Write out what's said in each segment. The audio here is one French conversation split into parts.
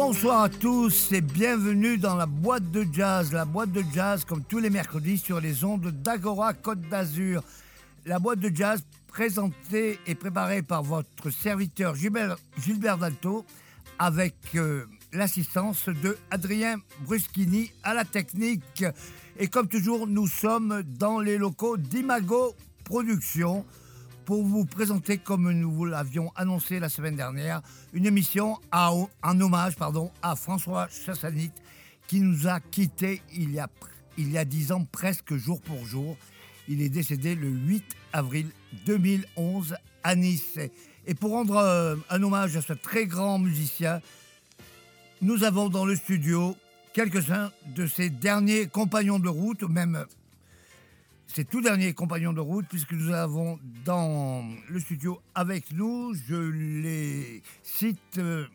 Bonsoir à tous et bienvenue dans la boîte de jazz. La boîte de jazz, comme tous les mercredis, sur les ondes d'Agora Côte d'Azur. La boîte de jazz présentée et préparée par votre serviteur Gilbert, Gilbert Dalto avec euh, l'assistance de Adrien Bruschini à la technique. Et comme toujours, nous sommes dans les locaux d'Imago Productions pour vous présenter, comme nous vous l'avions annoncé la semaine dernière, une émission en hommage à François Chassanit, qui nous a quittés il y a, 10 ans, presque jour pour jour. Il est décédé le 8 avril 2011 à Nice. Et pour rendre euh, un hommage à ce très grand musicien, nous avons dans le studio quelques-uns de ses derniers compagnons de route, même ses tout derniers compagnons de route, puisque nous avons dans le studio avec nous, je les cite euh,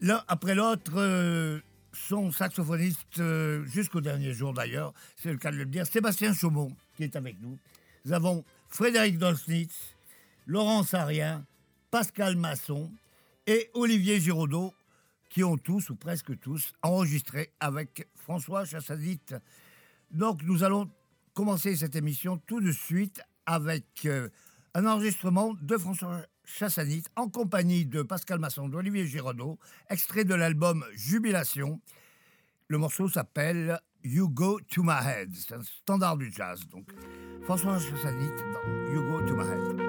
l'un après l'autre, euh, son saxophoniste euh, jusqu'au dernier jour d'ailleurs, c'est le cas de le dire, Sébastien Chaumont, qui est avec nous. Nous avons Frédéric Dolsnitz, Laurent Sarien, Pascal Masson et Olivier Giraudot, qui ont tous, ou presque tous, enregistré avec François Chassadit. Donc nous allons commencer cette émission tout de suite avec euh, un enregistrement de François Chassanit en compagnie de Pascal Masson, d'Olivier Giraudot, extrait de l'album Jubilation. Le morceau s'appelle You Go to My Head. C'est un standard du jazz. François Chassanit dans You Go to My Head.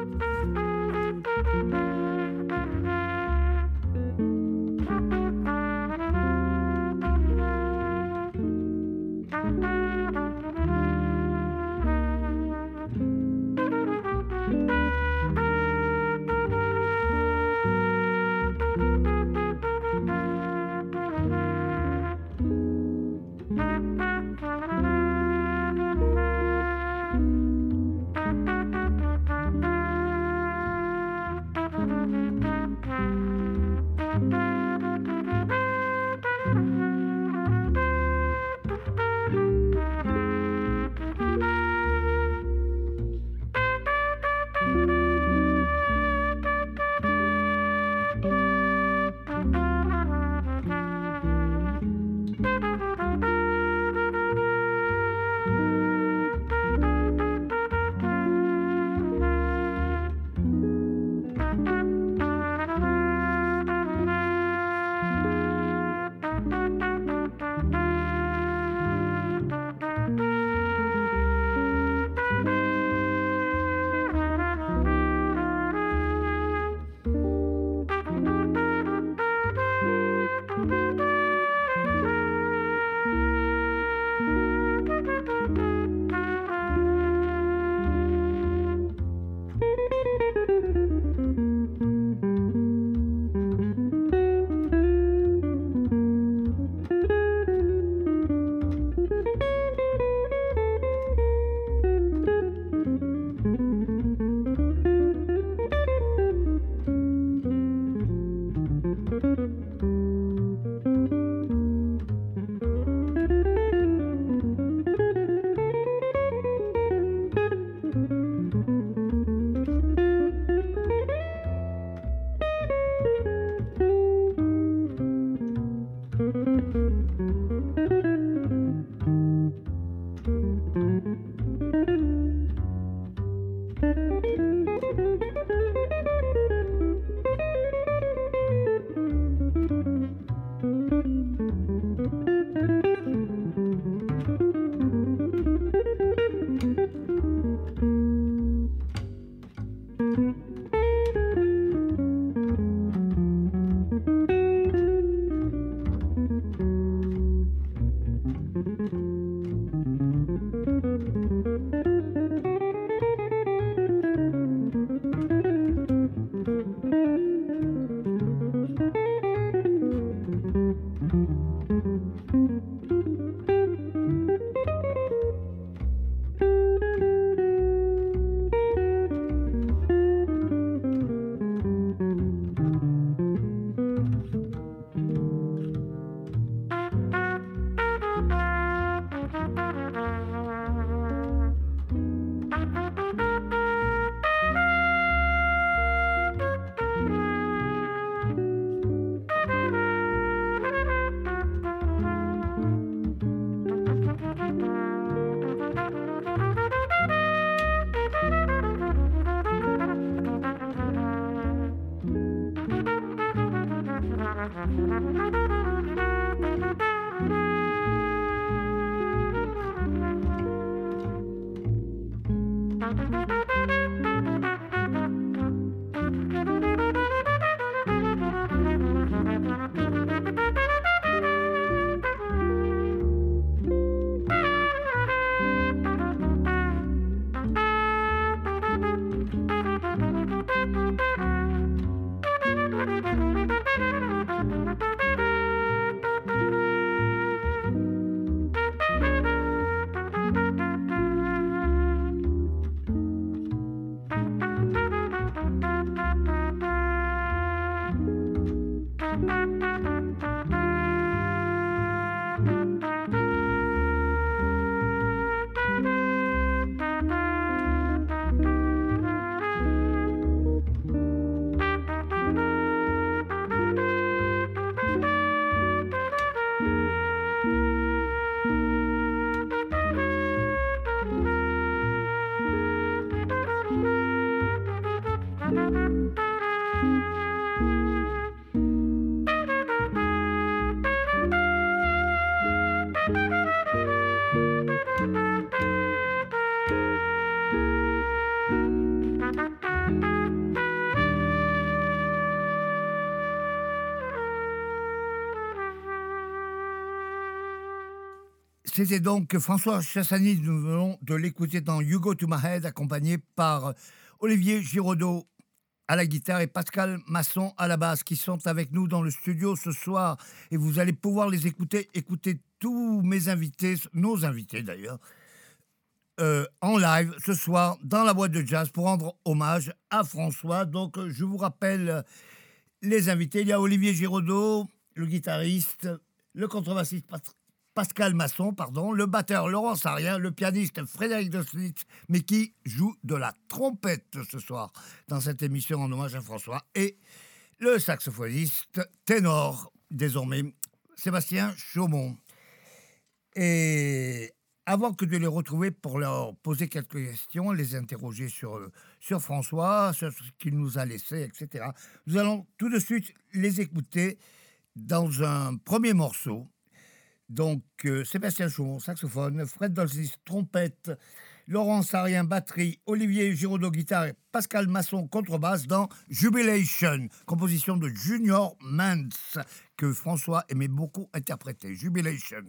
C'était donc François Chassani, nous venons de l'écouter dans You Go To My Head, accompagné par Olivier Giraudot à la guitare et Pascal Masson à la basse, qui sont avec nous dans le studio ce soir. Et vous allez pouvoir les écouter, écouter tous mes invités, nos invités d'ailleurs, euh, en live ce soir dans la boîte de jazz pour rendre hommage à François. Donc je vous rappelle les invités. Il y a Olivier Giraudot, le guitariste, le contrebassiste Pascal Masson, pardon, le batteur Laurent Sarien, le pianiste Frédéric de mais qui joue de la trompette ce soir dans cette émission en hommage à François, et le saxophoniste ténor, désormais, Sébastien Chaumont. Et avant que de les retrouver pour leur poser quelques questions, les interroger sur, sur François, sur ce qu'il nous a laissé, etc., nous allons tout de suite les écouter dans un premier morceau donc, euh, Sébastien Chaumont, saxophone, Fred Dolcis, trompette, Laurent Sarien, batterie, Olivier Giraudot, guitare et Pascal Masson, contrebasse dans Jubilation, composition de Junior Mans, que François aimait beaucoup interpréter. Jubilation.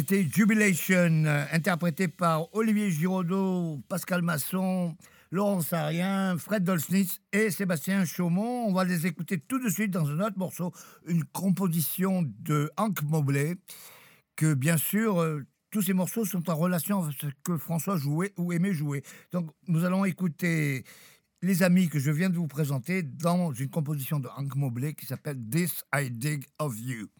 C'était Jubilation, interprété par Olivier Giraudot, Pascal Masson, Laurent Sarien, Fred Dolsnitz et Sébastien Chaumont. On va les écouter tout de suite dans un autre morceau, une composition de Hank Mobley, que bien sûr, euh, tous ces morceaux sont en relation avec ce que François jouait ou aimait jouer. Donc nous allons écouter les amis que je viens de vous présenter dans une composition de Hank Mobley qui s'appelle This I Dig of You.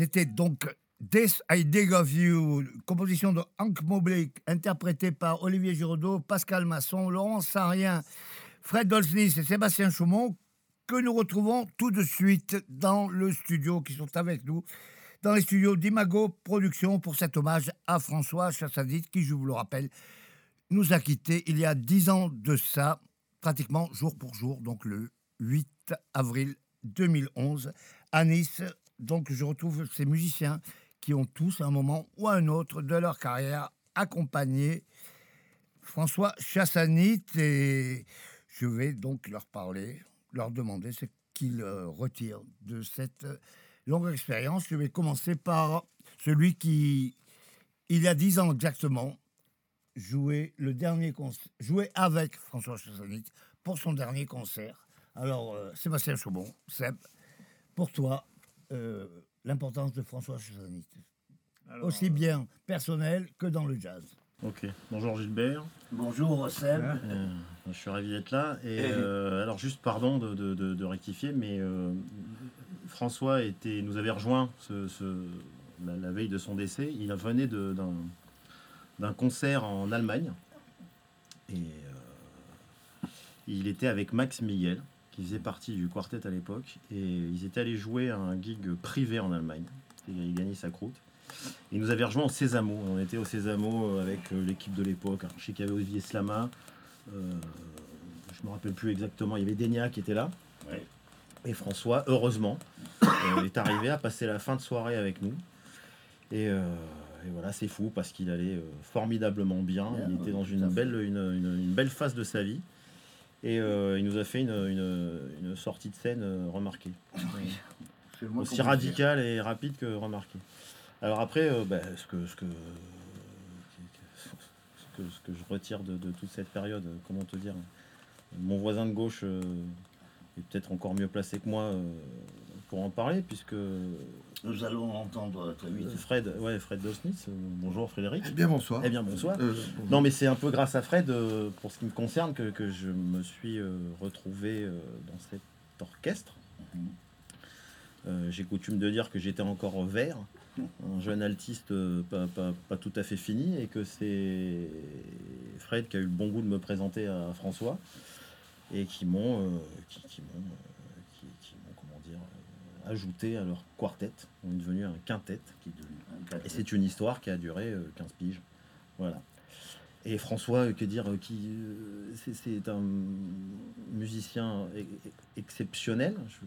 C'était donc This I Dig of You, composition de Hank Mobley, interprétée par Olivier Giraudot, Pascal Masson, Laurent Sarien, Fred Dolznis et Sébastien Chaumont, que nous retrouvons tout de suite dans le studio, qui sont avec nous, dans les studios d'Imago Productions pour cet hommage à François Chassadit, qui, je vous le rappelle, nous a quittés il y a dix ans de ça, pratiquement jour pour jour, donc le 8 avril 2011, à Nice. Donc je retrouve ces musiciens qui ont tous, à un moment ou à un autre de leur carrière, accompagné François Chassanit. Et je vais donc leur parler, leur demander ce qu'ils euh, retirent de cette longue expérience. Je vais commencer par celui qui, il y a dix ans exactement, jouait, le dernier jouait avec François Chassanit pour son dernier concert. Alors, euh, Sébastien Chaubon, Seb, pour toi, euh, l'importance de François Chazanit, aussi bien personnel que dans le jazz. Ok, bonjour Gilbert. Bonjour Seb. Euh, je suis ravi d'être là. Et euh, alors juste pardon de, de, de, rectifier, mais euh, François était, nous avait rejoint ce, la, veille de son décès. Il venait d'un concert en Allemagne. Et il était avec Max Miguel qui faisait partie du quartet à l'époque, et ils étaient allés jouer un gig privé en Allemagne. Il gagnait sa croûte. Ils nous avaient rejoint au Césamo. On était au Césamo euh, avec euh, l'équipe de l'époque. Je sais qu'il y avait Olivier Slama. Euh, je me rappelle plus exactement. Il y avait Denia qui était là. Et François, heureusement, est arrivé à passer la fin de soirée avec nous. Et, voilà, c'est fou parce qu'il allait formidablement bien. Il était dans une belle, une belle phase de sa vie. Et euh, il nous a fait une, sortie de scène euh, remarquée. Aussi radicale et rapide que remarquée. Alors après, euh, bah, ce, que, ce, que, ce, que, je retire de, toute cette période, comment te dire, mon voisin de gauche est peut-être encore mieux placé que moi pour en parler, puisque nous allons entendre très vite. Fred, ouais, Fred Dosnitz. Euh, bonjour Frédéric. Eh bien bonsoir. Eh bien bonsoir. Euh, non mais c'est un peu grâce à Fred, euh, pour ce qui me concerne, que, que je me suis retrouvé dans cet orchestre. J'ai coutume de dire que j'étais encore vert, un jeune altiste pas, pas, pas, tout à fait fini, et que c'est Fred qui a eu le bon goût de me présenter à François, et qui m'ont qui, qui m'ont ajouté à leur quartet. On est devenu un quintet. Qui Et c'est une histoire qui a duré 15 euh, piges. Voilà. Et François, euh, que dire, euh, qui c'est un musicien exceptionnel. J'ai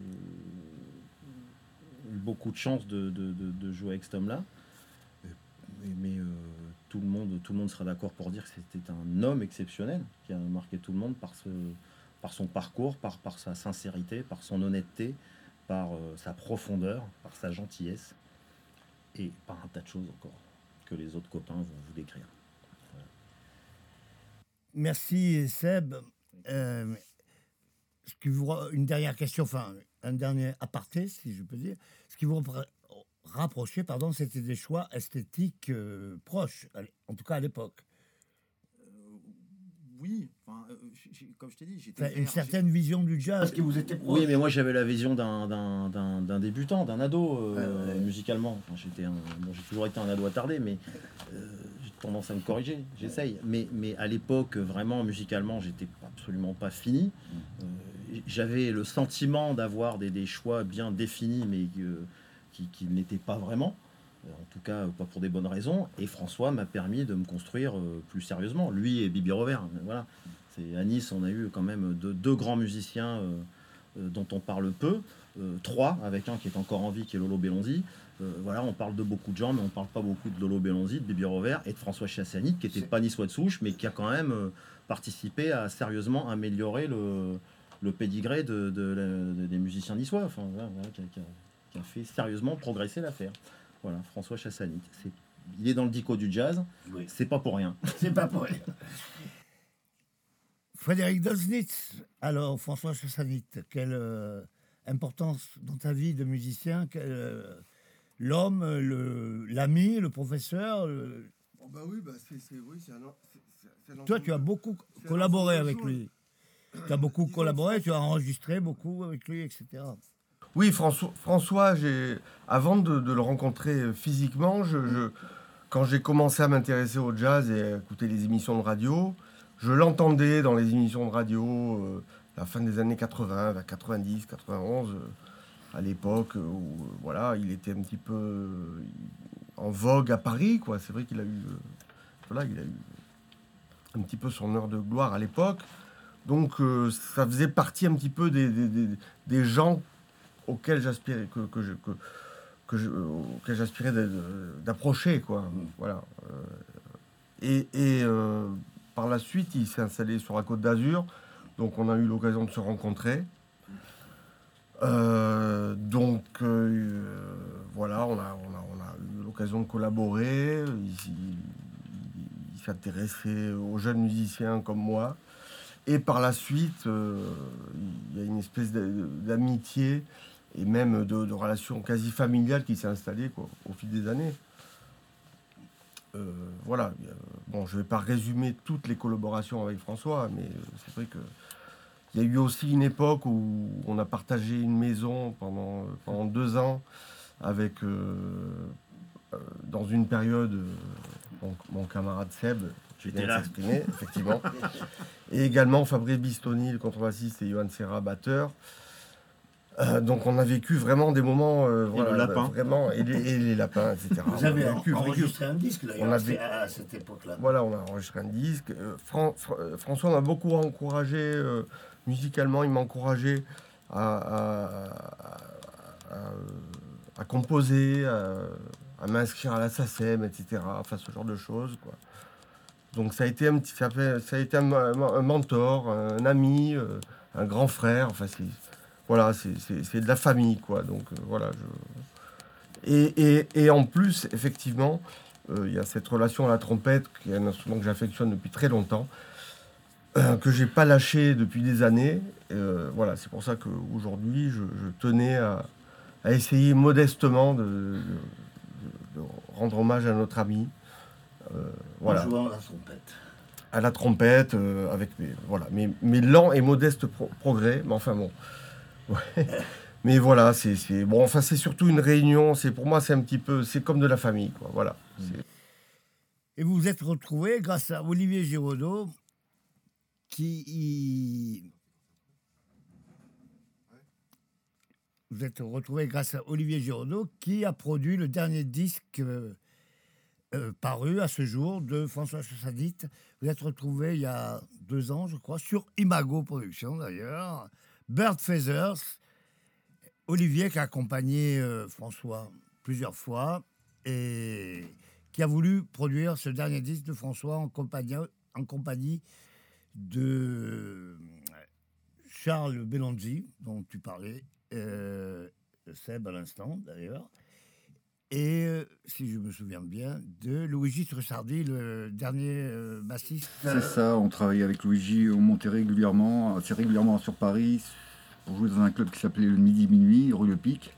eu beaucoup de chance de, jouer avec cet homme-là. Mais, tout, le monde, tout le monde sera d'accord pour dire que c'était un homme exceptionnel qui a marqué tout le monde par, ce, par son parcours, par, par sa sincérité, par son honnêteté, par euh, sa profondeur, par sa gentillesse et par un tas de choses encore que les autres copains vont vous décrire. Merci Seb. Euh, une dernière question, enfin un dernier aparté, si je peux dire. Ce qui vous rapprochait, pardon, c'était des choix esthétiques euh, proches, en tout cas à l'époque oui, comme je t'ai dit, j'étais. une certaine vision du jazz. qui vous était Oui, mais moi j'avais la vision d'un débutant, d'un ado euh, musicalement. j'étais j'ai toujours été un ado attardé, mais euh, j'ai tendance à me corriger, j'essaye. Mais, mais à l'époque, vraiment, musicalement, j'étais absolument pas fini. j'avais le sentiment d'avoir des, des, choix bien définis, mais qui, qui n'étaient pas vraiment en tout cas pas pour des bonnes raisons. Et François m'a permis de me construire euh, plus sérieusement. Lui et Bibi Robert. Voilà. C'est à Nice, on a eu quand même deux, grands musiciens euh, euh, dont on parle peu. trois, avec un qui est encore en vie, qui est Lolo Bellonzi. voilà, on parle de beaucoup de gens, mais on parle pas beaucoup de Lolo Bellonzi, de Bibi Robert et de François Chassanit, qui n'était pas niçois de souche, mais qui a quand même participé à sérieusement améliorer le, le pédigré de, des musiciens niçois, enfin, qui, a, fait sérieusement progresser l'affaire. Voilà, François Chassanit. il est dans le dico du jazz. C'est pas pour rien. C'est pas pour rien. Frédéric Dolznitz, alors François Chassanit, quelle euh, importance dans ta vie de musicien euh, L'homme, l'ami, le, professeur oh, bah oui, bah c'est oui, un, Toi, tu as beaucoup collaboré avec lui. Tu as beaucoup collaboré, tu as enregistré beaucoup avec lui, etc. Oui, François, François avant de, le rencontrer physiquement, je, quand j'ai commencé à m'intéresser au jazz et à écouter les émissions de radio, je l'entendais dans les émissions de radio euh, la fin des années 80, 90, 91, à l'époque où voilà, il était un petit peu en vogue à Paris. quoi. C'est vrai qu'il a eu voilà, il a eu un petit peu son heure de gloire à l'époque. Donc euh, ça faisait partie un petit peu des, des, des, gens auxquels j'aspirais que, que, je, que, que j'aspirais d'approcher quoi. Voilà. Euh, et, euh, par la suite, il s'est installé sur la Côte d'Azur, donc on a eu l'occasion de se rencontrer. donc voilà, on a, eu l'occasion de collaborer. Il, s'intéressait aux jeunes musiciens comme moi. Et par la suite, euh, il y a une espèce d'amitié et même de, de relation quasi familiale qui s'est installée au fil des années. Euh, voilà. Bon, je ne vais pas résumer toutes les collaborations avec François, mais c'est vrai que il y a eu aussi une époque où on a partagé une maison pendant, pendant deux ans avec, euh, dans une période mon, camarade Seb, j'étais là. effectivement. et également Fabrice Bistoni, le contrebassiste, et Johan Serra, batteur. Euh, donc on a vécu vraiment des moments euh, et le lapin. vraiment et les, lapins etc vous avez enregistré un disque d'ailleurs à cette époque-là voilà on a enregistré un disque euh, François m'a beaucoup encouragé musicalement il m'a encouragé à, à, composer à m'inscrire à la SACEM, etc. Enfin, ce genre de choses, quoi. Donc ça a été un petit, ça, ça a été un, mentor, un ami, euh, un grand frère. Enfin, c'est, voilà, c'est de la famille, quoi. Donc euh, voilà. Je... Et, et, et, en plus, effectivement, euh, il y a cette relation à la trompette, qui est un instrument que j'affectionne depuis très longtemps, que j'ai pas lâché depuis des années. voilà, c'est pour ça qu'aujourd'hui, je, je tenais à, à, essayer modestement de rendre hommage à notre ami. Euh, voilà. En jouant à la trompette. À la trompette, euh, avec mes, voilà, mes, mes lents et modestes progrès, mais enfin bon. Mais voilà, c'est bon. Enfin, c'est surtout une réunion. C'est pour moi, c'est un petit peu, c'est comme de la famille, quoi. Voilà. Et vous vous êtes retrouvé grâce à Olivier Giraudot, qui vous êtes retrouvé grâce à Olivier Giraudot, qui a produit le dernier disque euh, euh, paru à ce jour de François Chassadite. Vous êtes retrouvé il y a deux ans, je crois, sur Imago Productions d'ailleurs. Bird Feathers. Olivier qui a accompagné euh, François plusieurs fois et qui a voulu produire ce dernier disque de François en compagnie, de Charles Bellonzi, dont tu parlais, euh, Seb à l'instant d'ailleurs, et euh, si je me souviens bien, de Luigi Trussardi, le dernier euh, bassiste. C'est ça, on travaillait avec Luigi, on montait régulièrement, assez régulièrement sur Paris, pour jouer dans un club qui s'appelait le Midi Minuit, rue Le Pic.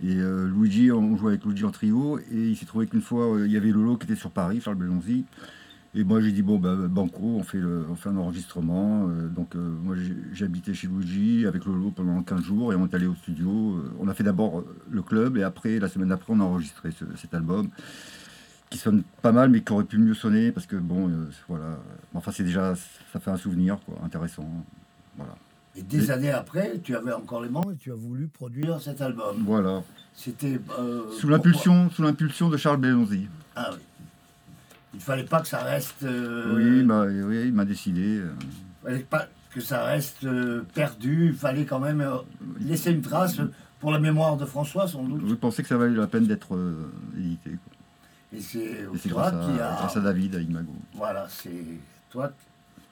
Et Luigi, on jouait avec Luigi en trio, et il s'est trouvé qu'une fois, il y avait Lolo qui était sur Paris, Charles Belonzi, et moi, j'ai dit, bon, bah, Banco, on fait, le, on fait un enregistrement. Euh, donc, euh, moi, j'habitais chez Luigi avec Lolo pendant 15 jours et on est allé au studio. Euh, on a fait d'abord le club et après, la semaine d'après, on a enregistré cet album qui sonne pas mal, mais qui aurait pu mieux sonner parce que, bon, voilà. Enfin, c'est déjà, ça fait un souvenir, quoi, intéressant. Voilà. Et des années après, tu avais encore les membres et tu as voulu produire cet album. Voilà. C'était. sous l'impulsion, sous l'impulsion de Charles Bellonzi. Ah oui. Il fallait pas que ça reste. Euh, oui, bah, oui, il m'a décidé. Euh. Il fallait pas que ça reste euh, perdu. Il fallait quand même laisser une trace pour la mémoire de François, sans doute. Je pensais que ça valait la peine d'être édité. Et c'est toi qui a. Grâce à David, à Imago. Voilà, c'est toi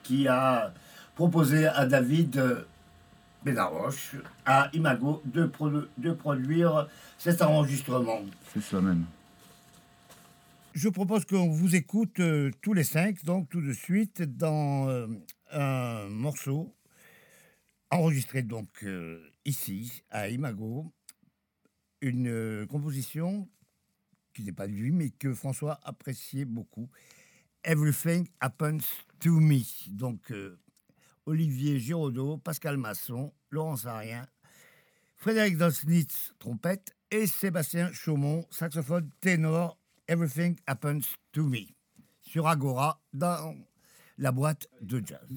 qui a proposé à David Bénaroche, à Imago, de, de produire cet enregistrement. C'est ça même. Je propose qu'on vous écoute euh, tous les cinq, donc tout de suite, dans euh, un morceau enregistré donc euh, ici, à Imago, une composition qui n'est pas de lui, mais que François appréciait beaucoup. Everything Happens to Me. Donc, Olivier Giraudot, Pascal Masson, Laurence Arien, Frédéric Dosnitz, trompette, et Sébastien Chaumont, saxophone ténor, Everything Happens to Me, sur Agora, dans la boîte de jazz.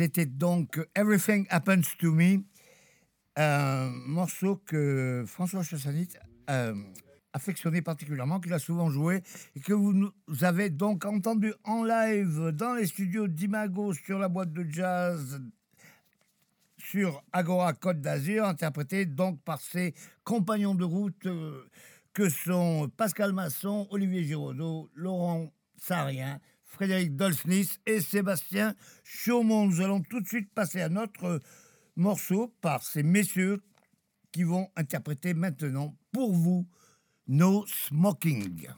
C'était donc Everything Happens to Me, un morceau que François Chassanit euh, affectionnait particulièrement, qu'il a souvent joué et que vous nous avez donc entendu en live dans les studios d'Imago sur la boîte de jazz sur Agora Côte d'Azur, interprété donc par ses compagnons de route euh, que sont Pascal Masson, Olivier Giraudot, Laurent Sarien, Frédéric Dolsnis et Sébastien Chaumont. Nous allons tout de suite passer à notre morceau par ces messieurs qui vont interpréter maintenant pour vous No Smoking.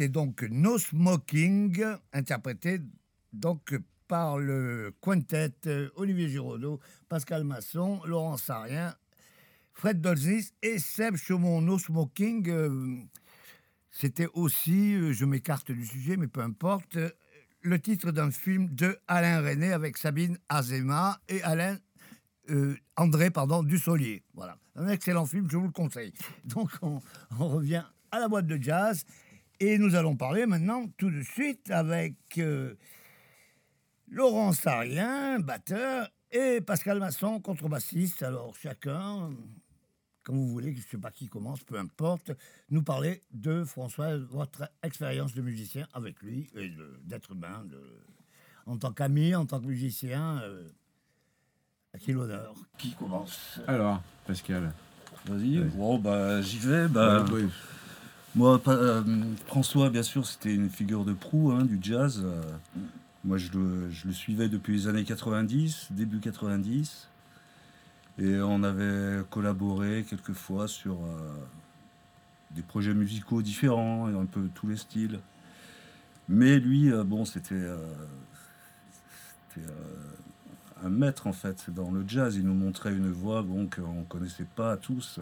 C'était donc No Smoking, interprété donc par le quintet euh, Olivier Giraudot, Pascal Masson, Laurent Sarien, Fred Dolzis et Seb Chaumont. No Smoking, euh, c'était aussi, euh, je m'écarte du sujet, mais peu importe, le titre d'un film de Alain René avec Sabine Azema et Alain André pardon, Dussolier. Voilà, un excellent film, je vous le conseille. Donc on, on revient à la boîte de jazz. Et nous allons parler maintenant tout de suite avec euh, Laurent Sarien, batteur, et Pascal Masson, contrebassiste. Alors chacun, comme vous voulez, je ne sais pas qui commence, peu importe, nous parler de François, votre expérience de musicien avec lui et d'être humain, de, en tant qu'ami, en tant que musicien. Euh, à qui l'honneur? Qui commence? Alors, Pascal. Vas-y. Bon, bah, j'y vais. Bah, moi, euh, François, bien sûr, c'était une figure de proue hein, du jazz. Euh, moi, je le, suivais depuis les années 90, début 90. Et on avait collaboré quelquefois sur euh, des projets musicaux différents, et un peu tous les styles. Mais lui, bon, c'était un maître en fait dans le jazz. Il nous montrait une voix qu'on ne connaissait pas tous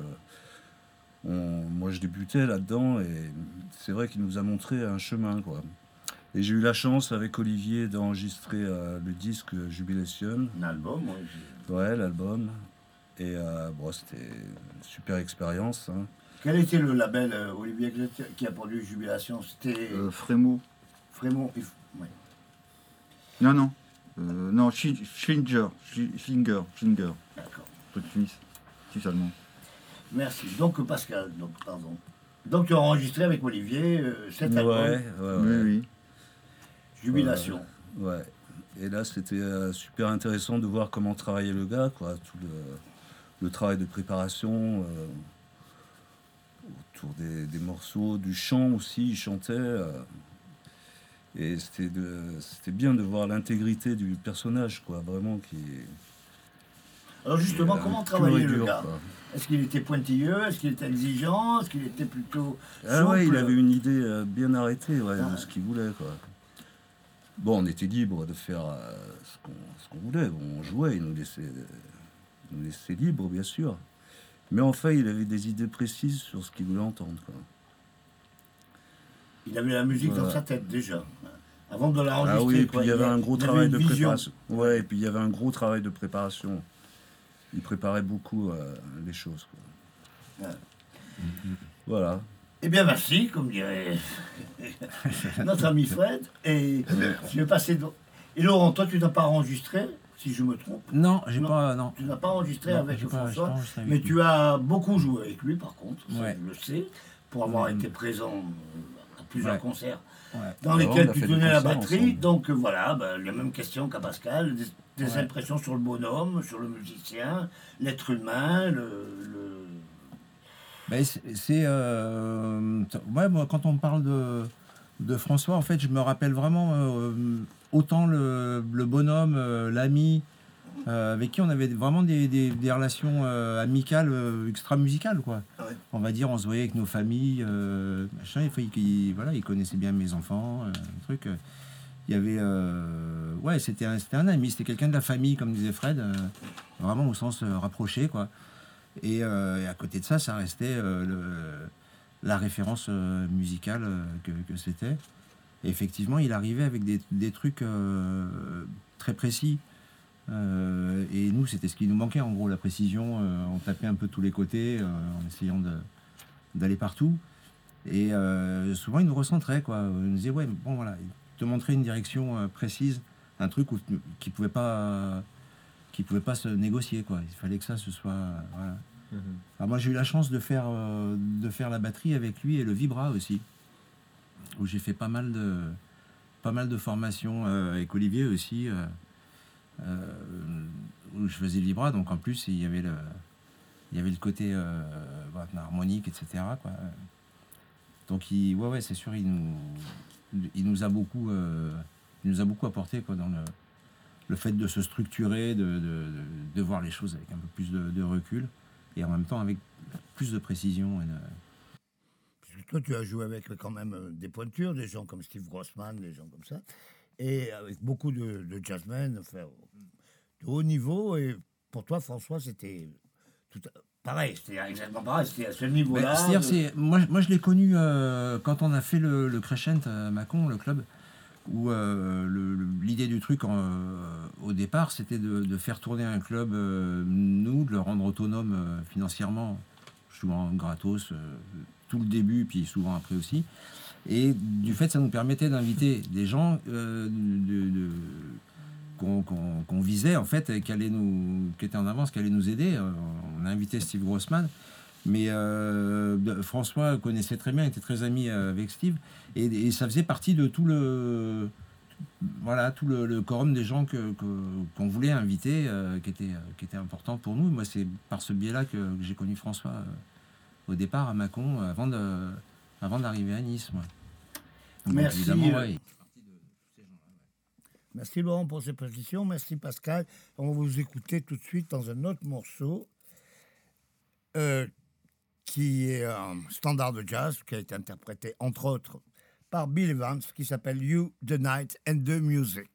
moi, je débutais là-dedans et c'est vrai qu'il nous a montré un chemin. Quoi. Et j'ai eu la chance avec Olivier d'enregistrer euh, le disque Jubilation. L'album, Ouais, l'album. Et euh, bon, c'était une super expérience. Hein. Quel était le label, euh, Olivier, qui a produit Jubilation? C'était. Frémo. Frémo, Non, non. non, Schlinger. Schlinger. Schlinger. D'accord. Suisse. Suisse allemand. Merci. Donc, Pascal, donc, pardon. Donc, tu as enregistré avec Olivier euh, cet album ouais, ouais, Oui, oui. Jubilation. ouais. Et là, c'était super intéressant de voir comment travaillait le gars, quoi. Tout le, travail de préparation autour des, morceaux, du chant aussi. Il chantait. et c'était bien de voir l'intégrité du personnage, quoi. Vraiment qui. Alors justement, comment travaillait le gars Est-ce qu'il était pointilleux? Est-ce qu'il était exigeant? Est-ce qu'il était plutôt Ah ouais, il avait une idée euh, bien arrêtée de ah. ce qu'il voulait. Quoi. Bon, on était libre de faire euh, ce qu'on voulait. on jouait, il nous laissait, nous laissait libre, bien sûr. Mais en fait, il avait des idées précises sur ce qu'il voulait entendre. Quoi. Il avait la musique dans sa tête déjà avant de l'enregistrer. Ah oui, et puis il y avait un gros travail de préparation. Ouais, et puis il y avait un gros travail de préparation il préparait beaucoup euh, les choses. Voilà. Eh bien, merci, comme dirait notre ami Fred. Et je vais passer. Et Laurent, toi, tu n'as pas enregistré, si je me trompe Non, j'ai pas. Non. Tu n'as pas enregistré avec François, mais tu as beaucoup joué avec lui, par contre, je le sais, pour avoir mm. été présent à plusieurs concerts dans lesquels tu tenais la batterie. Donc voilà, ben, la même question qu'à Pascal des impressions sur le bonhomme, sur le musicien, l'être humain, le. Ben, c'est. Euh, ouais, moi, quand on parle de, de François, en fait, je me rappelle vraiment euh, autant le, le bonhomme, euh, l'ami, avec qui on avait vraiment des, des, des relations amicales, extra-musicales, quoi. Ah on va dire, on se voyait avec nos familles, machin, il, il, voilà, il connaissait bien mes enfants, truc il y avait euh, ouais c'était un, un ami. C'était quelqu'un de la famille comme disait Fred euh, vraiment au sens euh, rapproché quoi. Et, à côté de ça ça restait le, la référence musicale que, que c'était. Effectivement il arrivait avec des, des trucs très précis et nous c'était ce qui nous manquait en gros la précision on tapait un peu tous les côtés en essayant d'aller partout et souvent il nous recentrait quoi il nous disait ouais bon voilà te montrer une direction euh, précise, un truc où, qui pouvait pas qui pouvait pas se négocier quoi. Il fallait que ça se soit voilà. Mhm. moi j'ai eu la chance de faire euh, de faire la batterie avec lui et le vibra aussi, où j'ai fait pas mal de pas mal de formations euh, avec Olivier aussi, où je faisais le vibra. Donc en plus il y avait le il y avait le côté harmonique etc quoi. Donc il, ouais ouais c'est sûr il nous il nous a beaucoup, euh, il nous a beaucoup apporté quoi, dans le, le fait de se structurer, de, de, de, voir les choses avec un peu plus de, recul et en même temps avec plus de précision. Et toi, tu as joué avec quand même euh, des pointures, des gens comme Steve Grossman, des gens comme ça, et avec beaucoup de, de jazzmen, de haut niveau. Et pour toi, François, c'était tout, Pareil, c'était exactement pareil, c'était à ce niveau-là. C'est-à-dire, moi, moi je l'ai connu euh, quand on a fait le, le Crescent à Mâcon, le club, où euh, l'idée du truc au départ, c'était de, faire tourner un club, euh, nous, de le rendre autonome financièrement, souvent gratos, tout le début, puis souvent après aussi. Et du fait, ça nous permettait d'inviter des gens de, qu'on visait en fait, qui allait nous, qui était en avance, qui allait nous aider. Euh, on a invité Steve Grossman, mais euh, François connaissait très bien, était très ami euh, avec Steve, et, ça faisait partie de tout le, voilà, tout le, quorum des gens que qu'on voulait inviter, qui était qui était important pour nous. Moi, c'est par ce biais-là que, j'ai connu François au départ à Mâcon, avant de, avant d'arriver à Nice. Moi. Merci. évidemment, Merci Laurent pour ces positions. Merci Pascal. On va vous écouter tout de suite dans un autre morceau euh, qui est un standard de jazz qui a été interprété entre autres par Bill Evans qui s'appelle You, the Night and the Music.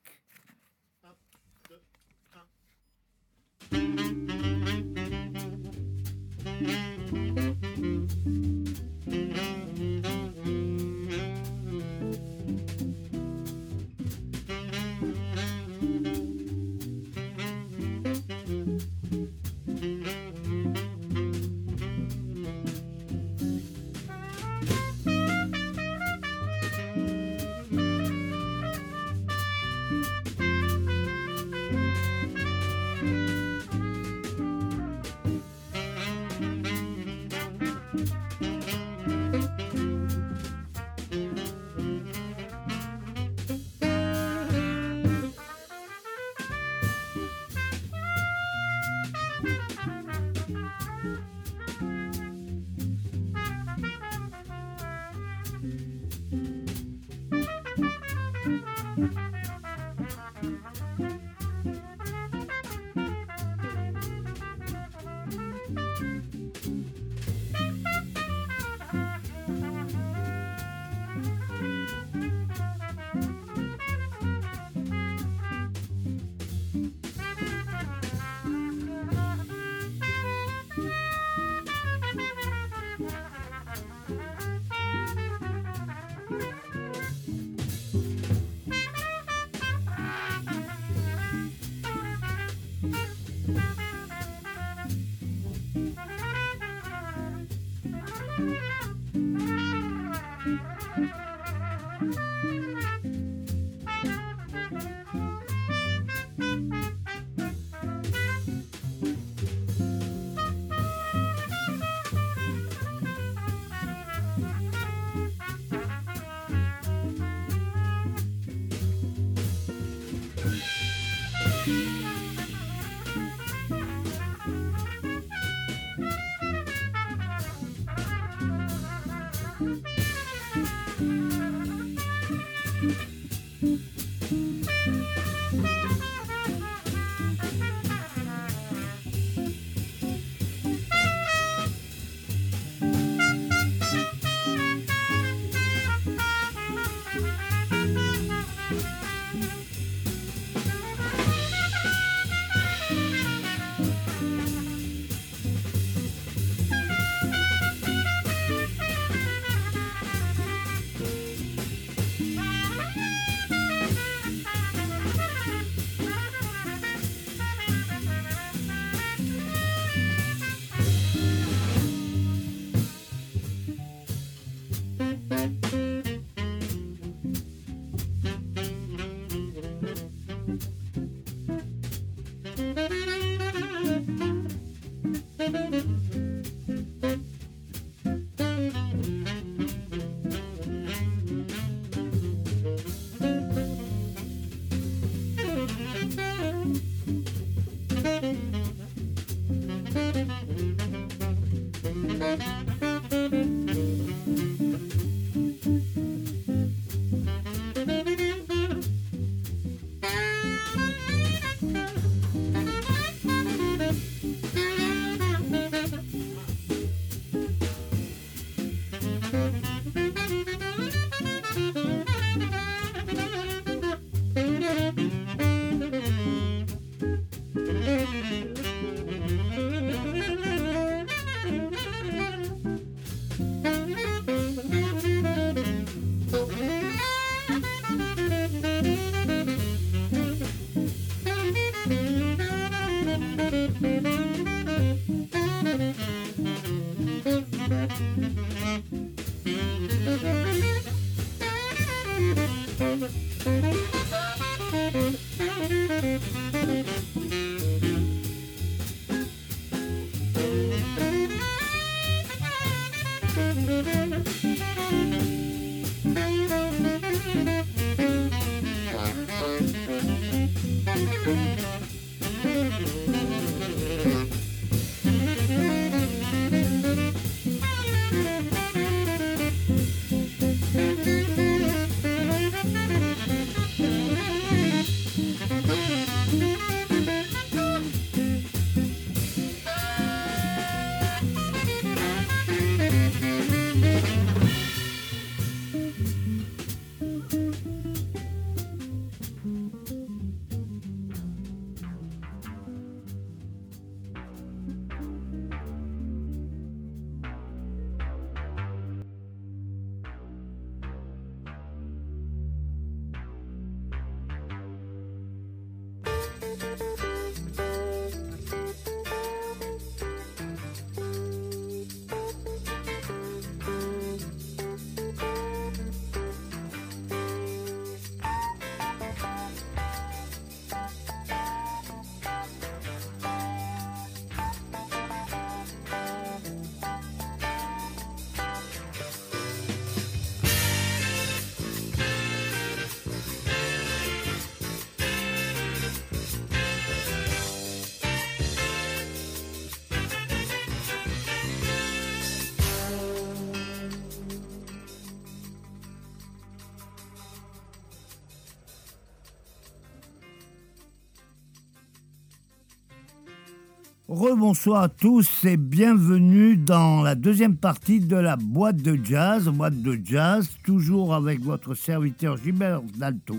Rebonsoir à tous et bienvenue dans la deuxième partie de la boîte de jazz, boîte de jazz, toujours avec votre serviteur Gilbert Dalto,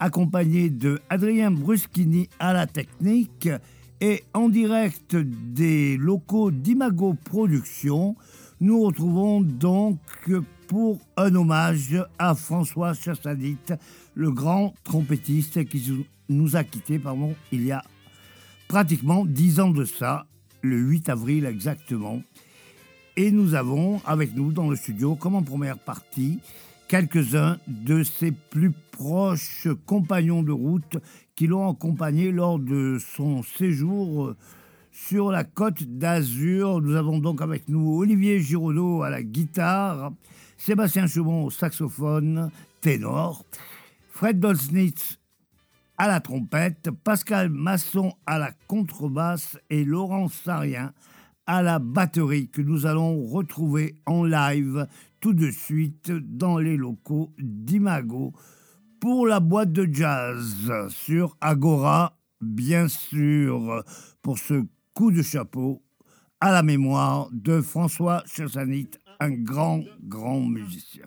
accompagné de Adrien Bruschini à la technique et en direct des locaux d'Imago Productions. Nous retrouvons donc pour un hommage à François Chassadit, le grand trompettiste qui nous a quittés pardon, il y a pratiquement dix ans de ça, le 8 avril exactement. Et nous avons avec nous dans le studio, comme en première partie, quelques-uns de ses plus proches compagnons de route qui l'ont accompagné lors de son séjour sur la côte d'Azur. Nous avons donc avec nous Olivier Giraudot à la guitare, Sébastien Chaumont au saxophone ténor, Fred Dolznitz à la trompette, Pascal Masson à la contrebasse et Laurent Sarien à la batterie que nous allons retrouver en live tout de suite dans les locaux d'Imago pour la boîte de jazz sur Agora, bien sûr, pour ce coup de chapeau à la mémoire de François Chassanit, un grand, grand musicien.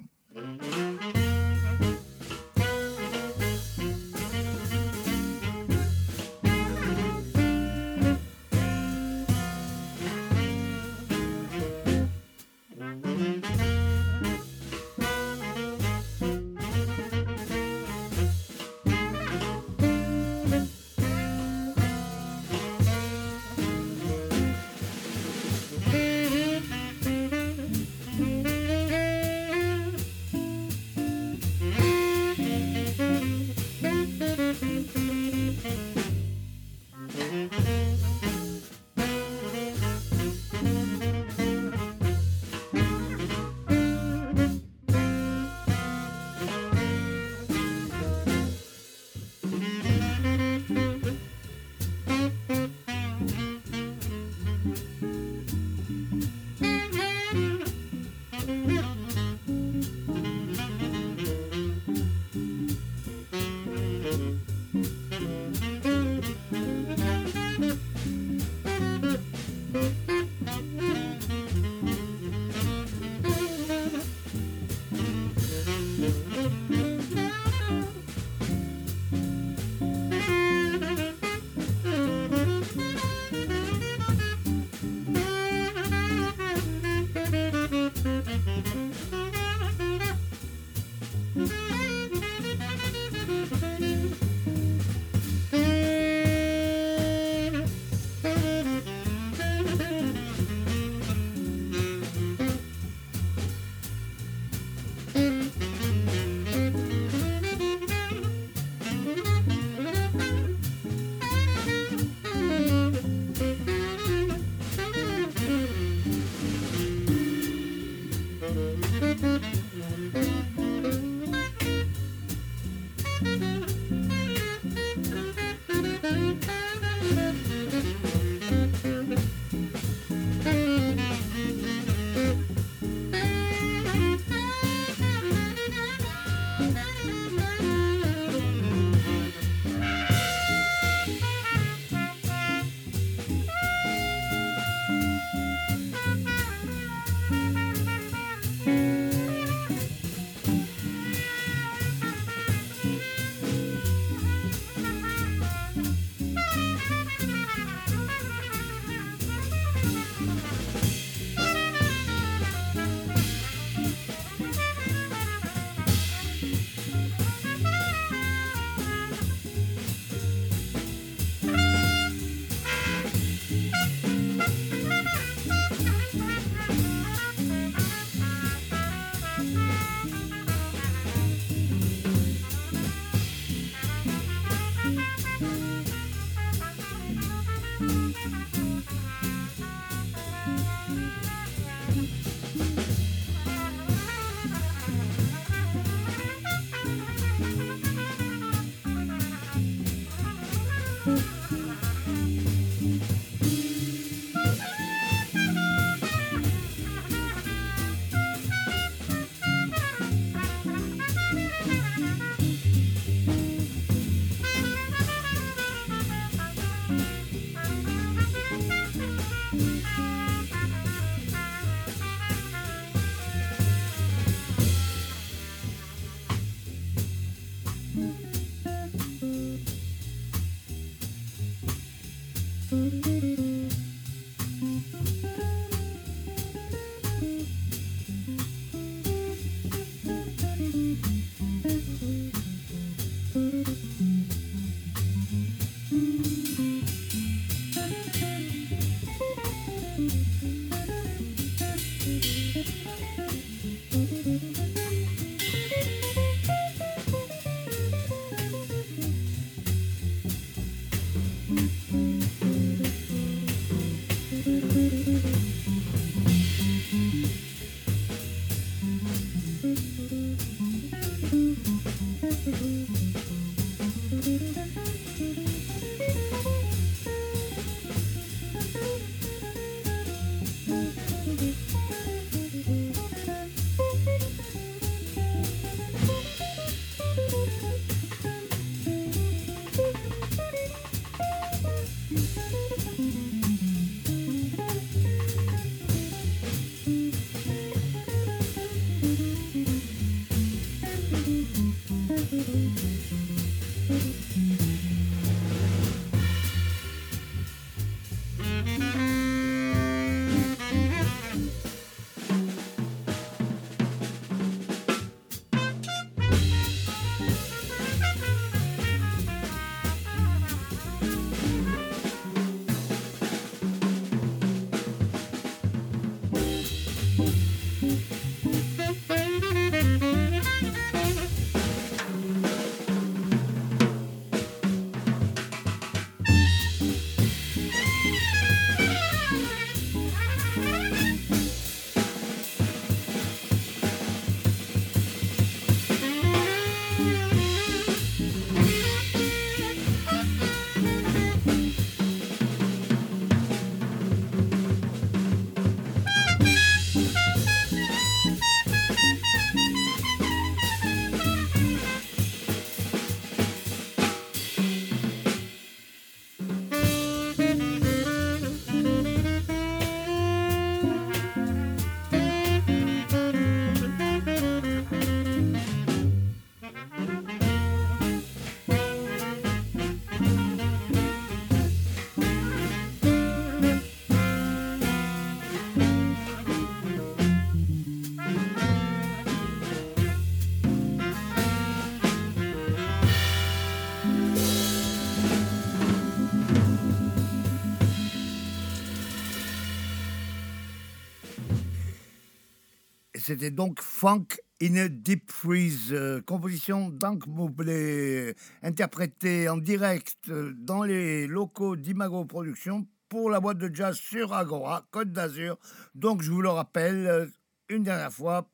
C'était donc Funk in a Deep Freeze, euh, composition d'Ank Mobley, interprétée en direct euh, dans les locaux d'Imago Productions pour la boîte de jazz sur Agora, Côte d'Azur. Donc, je vous le rappelle, euh, une dernière fois,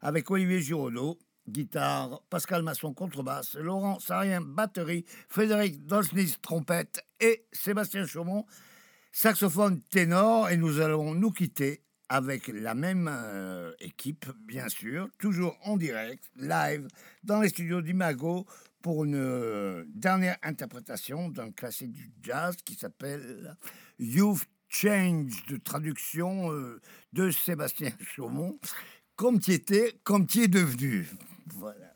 avec Olivier Giraudot, guitare, Pascal Masson, contrebasse, Laurent Sarien, batterie, Frédéric Dolsnis, trompette et Sébastien Chaumont, saxophone ténor. Et nous allons nous quitter avec la même euh, équipe, bien sûr, toujours en direct, live, dans les studios d'Imago, pour une euh, dernière interprétation d'un classique du jazz qui s'appelle You've Changed, de traduction euh, de Sébastien Chaumont, comme tu étais, comme tu es devenu. Voilà.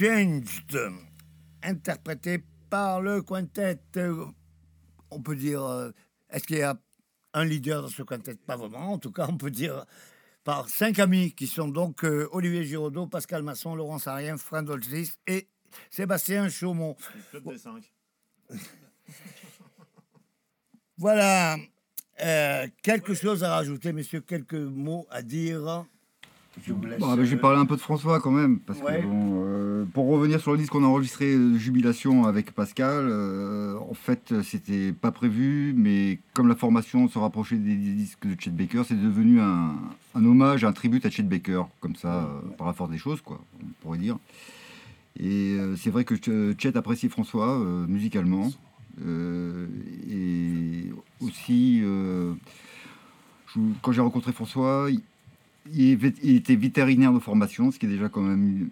Changed, interprété par le quintet. Euh, on peut dire, euh, est-ce qu'il y a un leader dans ce quintet? Pas vraiment. En tout cas, on peut dire par cinq amis qui sont donc euh, Olivier Giraudot, Pascal Masson, Laurent Sarien, Fran Dolzis et Sébastien Chaumont. Le club des cinq. voilà. quelque chose à rajouter, messieurs, quelques mots à dire? Bah, J'ai parlé un peu de François quand même, parce que euh, pour revenir sur le disque qu'on a enregistré, euh, Jubilation avec Pascal, euh, en fait c'était pas prévu, mais comme la formation se rapprochait des, disques de Chet Baker, c'est devenu un, hommage, un tribut à Chet Baker, comme ça, par la force des choses, quoi, on pourrait dire. Et c'est vrai que Chet apprécie François musicalement, et aussi quand j'ai rencontré François, il, était vétérinaire de formation, ce qui est déjà quand même une,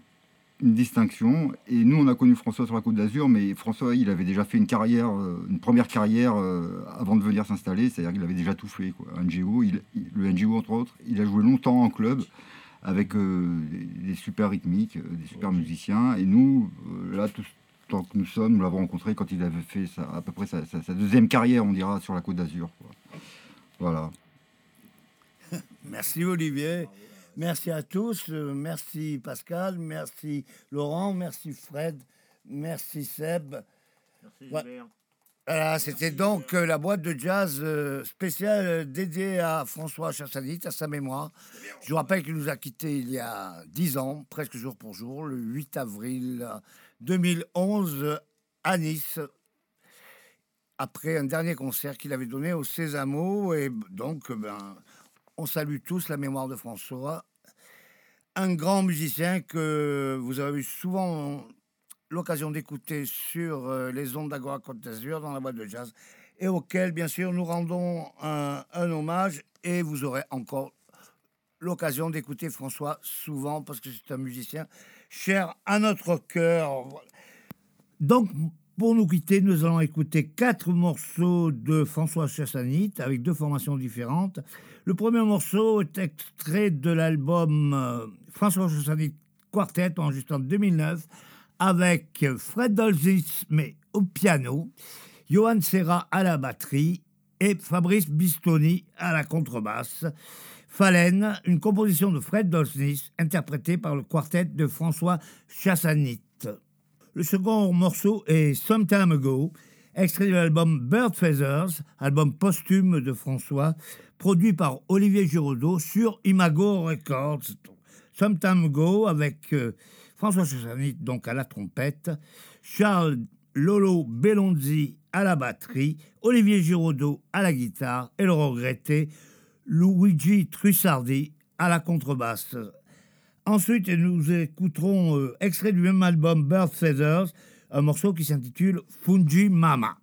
distinction. Et nous, on a connu François sur la Côte d'Azur, mais François, il avait déjà fait une carrière, euh, une première carrière euh, avant de venir s'installer, c'est-à-dire qu'il avait déjà tout fait. Quoi. NGO, le NGO entre autres, il a joué longtemps en club avec euh, des, super rythmiques, des super musiciens. Et nous, là, tout, tant que nous sommes, nous l'avons rencontré quand il avait fait à peu près sa, sa, deuxième carrière, on dira, sur la Côte d'Azur. Voilà. Merci Olivier. Merci à tous. Merci Pascal. Merci Laurent. Merci Fred. Merci Seb. Merci Voilà, c'était donc euh, la boîte de jazz euh, spéciale euh, dédiée à François Chassanit, à sa mémoire. Je vous rappelle qu'il nous a quittés il y a dix ans, presque jour pour jour, le 8 avril 2011 à Nice, après un dernier concert qu'il avait donné au Sésamo. Et donc, ben, on salue tous la mémoire de François, un grand musicien que vous avez eu souvent l'occasion d'écouter sur euh, les ondes d'Agora Côte d'Azur dans la boîte de jazz et auquel, bien sûr, nous rendons un, hommage et vous aurez encore l'occasion d'écouter François souvent parce que c'est un musicien cher à notre cœur. Donc, pour nous quitter, nous allons écouter quatre morceaux de François Chassanit avec deux formations différentes. Le premier morceau est extrait de l'album euh, François Chassanit Quartet enregistré en 2009 avec Fred Dolzis mais au piano, Johan Serra à la batterie et Fabrice Bistoni à la contrebasse. Falen, une composition de Fred Dolzis interprétée par le quartet de François Chassanit. Le second morceau est Some Time Ago, extrait de l'album Bird Feathers, album posthume de François, produit par Olivier Giraudot sur Imago Records. Some Time Ago avec euh, François Chassanit donc à la trompette, Charles Lolo Bellonzi à la batterie, Olivier Giraudot à la guitare et le regretté Luigi Trussardi à la contrebasse. Ensuite, nous écouterons euh, extrait du même album Bird Feathers, un morceau qui s'intitule Fungi Mama.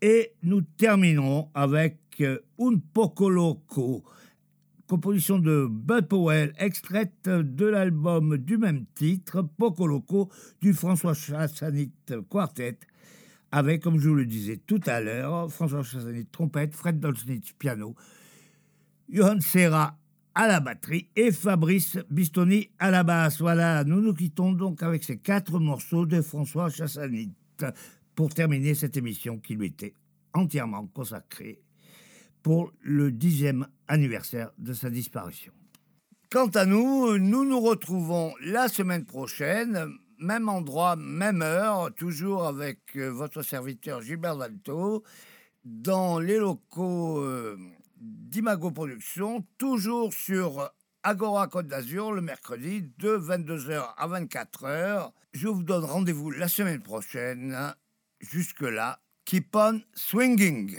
Et nous terminerons avec euh, Un Poco Loco, composition de Bud Powell, extraite de l'album du même titre, Poco Loco, du François Chassanit Quartet, avec, comme je vous le disais tout à l'heure, François Chassanit trompette, Fred Dolznitz piano, Johan Serra à la batterie et Fabrice Bistoni à la basse. Voilà, nous nous quittons donc avec ces quatre morceaux de François Chassanit pour terminer cette émission qui lui était entièrement consacrée pour le dixième anniversaire de sa disparition. Quant à nous, nous nous retrouvons la semaine prochaine, même endroit, même heure, toujours avec euh, votre serviteur Gilbert Valto, dans les locaux euh, d'Imago Productions, toujours sur Agora Côte d'Azur le mercredi de 22h à 24h. Je vous donne rendez-vous la semaine prochaine. Jusque-là, keep on swinging.